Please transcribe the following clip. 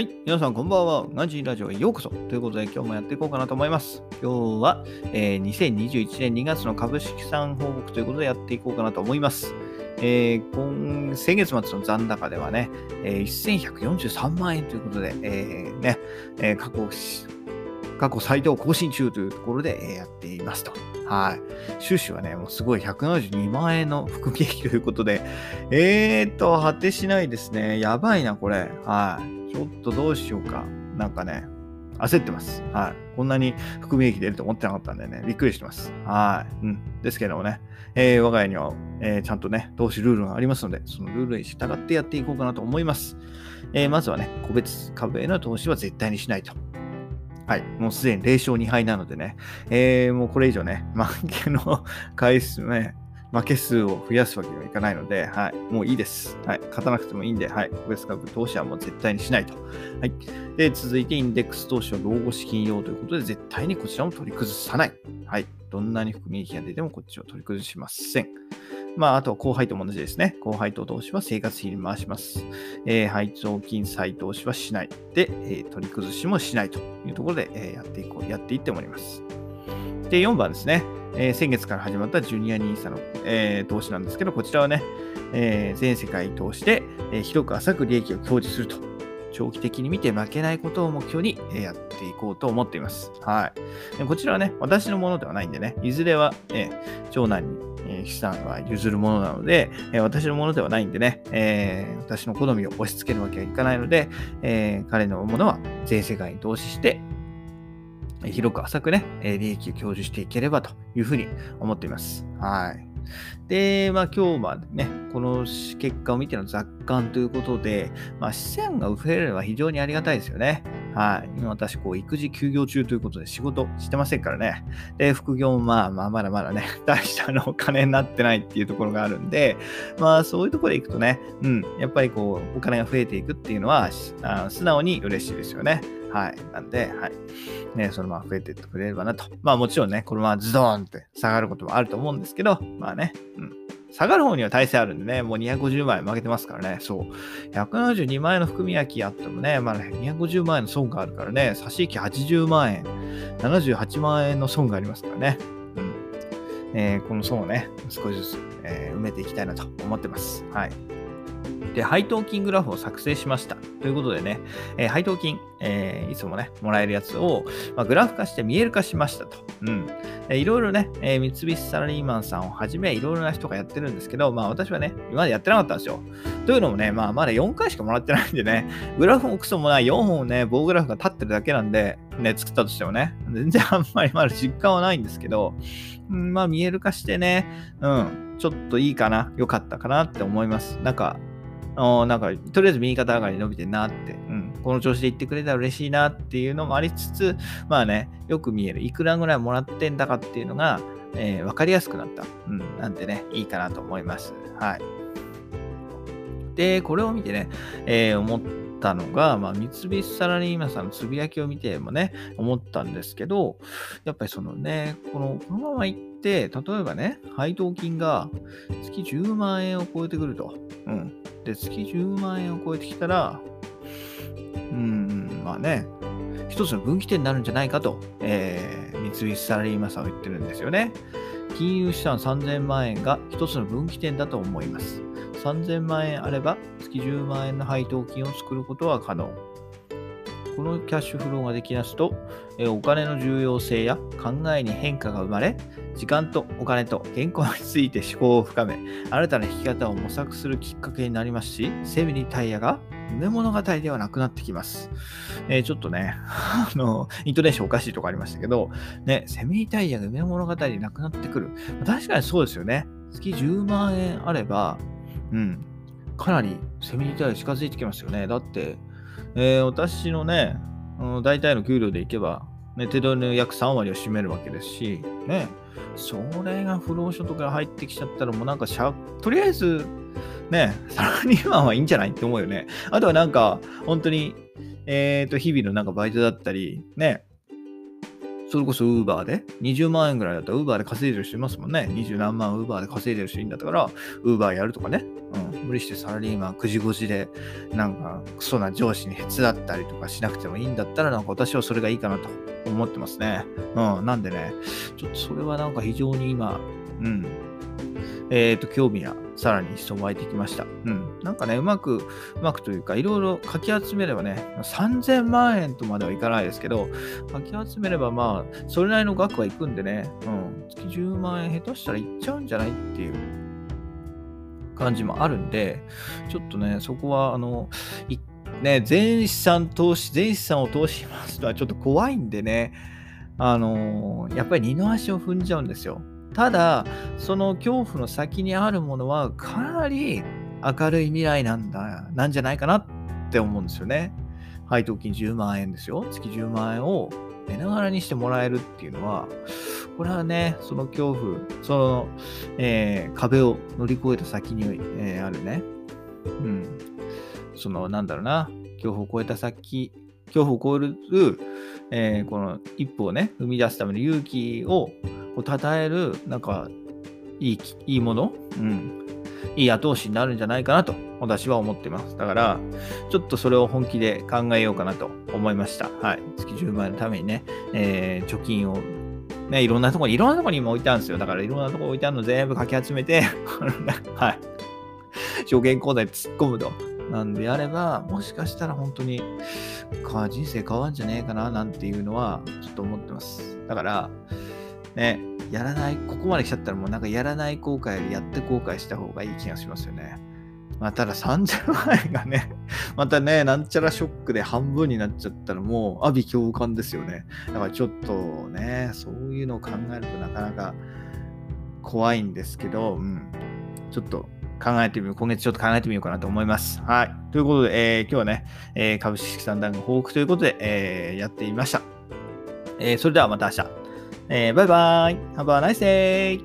はい。皆さん、こんばんは。ガンジーラジオへようこそ。ということで、今日もやっていこうかなと思います。今日は、えー、2021年2月の株式産報告ということでやっていこうかなと思います。えー、今先月末の残高ではね、えー、1143万円ということで、えー、ね、えー、過去、過去最多を更新中というところで、え、やっていますと。はい。収支はね、もうすごい172万円の含み益ということで、えーと、果てしないですね。やばいな、これ。はい。ちょっとどうしようか。なんかね、焦ってます。はい。こんなに含み益出ると思ってなかったんでね、びっくりしてます。はい。うん。ですけどもね、えー、我が家には、えー、ちゃんとね、投資ルールがありますので、そのルールに従ってやっていこうかなと思います。えー、まずはね、個別株への投資は絶対にしないと。はい。もうすでに0勝2敗なのでね、えー、もうこれ以上ね、負けの 回数ね、負け数を増やすわけにはいかないので、はい、もういいです。はい、勝たなくてもいいんで、はい、個別株投資はもう絶対にしないと。はい。で、続いてインデックス投資は老後資金用ということで、絶対にこちらも取り崩さない。はい。どんなに含み益が出てもこっちを取り崩しません。まあ、あとは高配当も同じですね。高配当投資は生活費に回します。えー、配当金再投資はしない。で、えー、取り崩しもしないというところで、えー、やっていこう、やっていっております。で、4番ですね。えー、先月から始まったジュニア NISA の、えー、投資なんですけど、こちらはね、えー、全世界投資で、えー、広く浅く利益を享受すると。長期的に見て負けないことを目標にやっていこうと思っています。はい。こちらはね、私のものではないんでね、いずれは、え、長男に、え、資産は譲るものなので、え、私のものではないんでね、えー、私の好みを押し付けるわけはいかないので、えー、彼のものは全世界に投資して、広く浅くね、利益を享受していければというふうに思っています。はい。で、まあ今日までね、この結果を見ての雑感ということで、まあ資産が増えれば非常にありがたいですよね。はい。今私、こう、育児休業中ということで仕事してませんからね。で、副業もまあまあまだまだね、大したのお金になってないっていうところがあるんで、まあそういうところでいくとね、うん、やっぱりこう、お金が増えていくっていうのは、あ素直に嬉しいですよね。はい。なんで、はい。ね、そのまま増えていってくれればなと。まあもちろんね、このままズドーンって下がることもあると思うんですけど、まあね、うん。下がる方には体制あるんでね、もう250万円負けてますからね、そう。172万円の含み焼きあってもね、まあね、250万円の損があるからね、差し引き80万円、78万円の損がありますからね。うん。えー、この損をね、少しずつ、えー、埋めていきたいなと思ってます。はい。で、配当金グラフを作成しました。ということでね、えー、配当金、えー、いつもね、もらえるやつを、まあ、グラフ化して見える化しましたと。うん。いろいろね、えー、三菱サラリーマンさんをはじめ、いろいろな人がやってるんですけど、まあ私はね、今までやってなかったんですよ。というのもね、まあまだ4回しかもらってないんでね、グラフもクソもない4本ね、棒グラフが立ってるだけなんで、ね、作ったとしてもね、全然あんまりまだ実感はないんですけど、うん、まあ見える化してね、うん、ちょっといいかな、良かったかなって思います。なんか、なんか、とりあえず右肩上がり伸びてんなって、うん、この調子で行ってくれたら嬉しいなっていうのもありつつ、まあね、よく見える。いくらぐらいもらってんだかっていうのが、えー、分かりやすくなった。うん、なんてね、いいかなと思います。はい。で、これを見てね、えー、思ったのが、まあ、三菱サラリーマンさんのつぶやきを見てもね、思ったんですけど、やっぱりそのね、この、このまま行って、例えばね、配当金が月10万円を超えてくると。うん。で、月10万円を超えてきたら、うん、まあね、一つの分岐点になるんじゃないかと、えー、三菱サラリーマンさんは言ってるんですよね。金融資産3000万円が一つの分岐点だと思います。3000万円あれば月10万円の配当金を作ることは可能。このキャッシュフローができますと、お金の重要性や考えに変化が生まれ、時間とお金と健康について思考を深め、新たな生き方を模索するきっかけになりますし、セミリタイヤが夢物語ではなくなってきます。えー、ちょっとね、あの、イントネーションおかしいとこありましたけど、ね、セミリタイヤが夢物語でなくなってくる。確かにそうですよね。月10万円あれば、うん、かなりセミリタイヤ近づいてきますよね。だって、えー、私のね、大体の給料でいけば、ね、手取りの約3割を占めるわけですし、ね、それが不労所得が入ってきちゃったら、もうなんかしゃ、とりあえず、ね、サラリーマンはいいんじゃないって思うよね。あとはなんか、本当に、えっ、ー、と、日々のなんかバイトだったり、ね、それこそ Uber で、20万円ぐらいだったら Uber で稼いでる人いますもんね。20何万 Uber で稼いでる人いるんだったから、Uber やるとかね。うん。無理してサラリーマン9時5時で、なんかクソな上司に手伝ったりとかしなくてもいいんだったら、なんか私はそれがいいかなと思ってますね。うん、なんでね、ちょっとそれはなんか非常に今、うん、えっ、ー、と、興味がさらに一層湧いてきました。うん。なんかね、うまく、うまくというか、いろいろかき集めればね、3000万円とまではいかないですけど、かき集めればまあ、それなりの額はいくんでね、うん。月10万円下手したらいっちゃうんじゃないっていう感じもあるんで、ちょっとね、そこは、あの、ね、全資産投資、全資産を投資しますとはちょっと怖いんでね、あのー、やっぱり二の足を踏んじゃうんですよ。ただ、その恐怖の先にあるものはかなり明るい未来なんだ、なんじゃないかなって思うんですよね。配当金10万円ですよ。月10万円を寝ながらにしてもらえるっていうのは、これはね、その恐怖、その、えー、壁を乗り越えた先に、えー、あるね、うん、その、なんだろうな、恐怖を超えた先、恐怖を超える、えー、この一歩をね、踏み出すための勇気をこう称える、なんか、いい、いいもの、うん、いい後押しになるんじゃないかなと、私は思ってます。だから、ちょっとそれを本気で考えようかなと思いました。はい。月10万円のためにね、えー、貯金を、ね、いろんなとこに、いろんなとこに今置いてあるんですよ。だから、いろんなとこ置いてあるの全部かき集めて はい。証券口座に突っ込むと。なんであれば、もしかしたら本当に、か人生変わるんじゃねえかな、なんていうのは、ちょっと思ってます。だから、ね、やらない、ここまで来ちゃったらもうなんかやらない後悔よりやって後悔した方がいい気がしますよね。まあ、ただ30万円がね、またね、なんちゃらショックで半分になっちゃったらもう、阿鼻共感ですよね。だからちょっとね、そういうのを考えるとなかなか怖いんですけど、うん、ちょっと考えてみよう。今月ちょっと考えてみようかなと思います。はい。ということで、えー、今日はね、えー、株式三段が報告ということで、えー、やってみました。え、それではまた明日。えー、バイバイ !Have a nice day!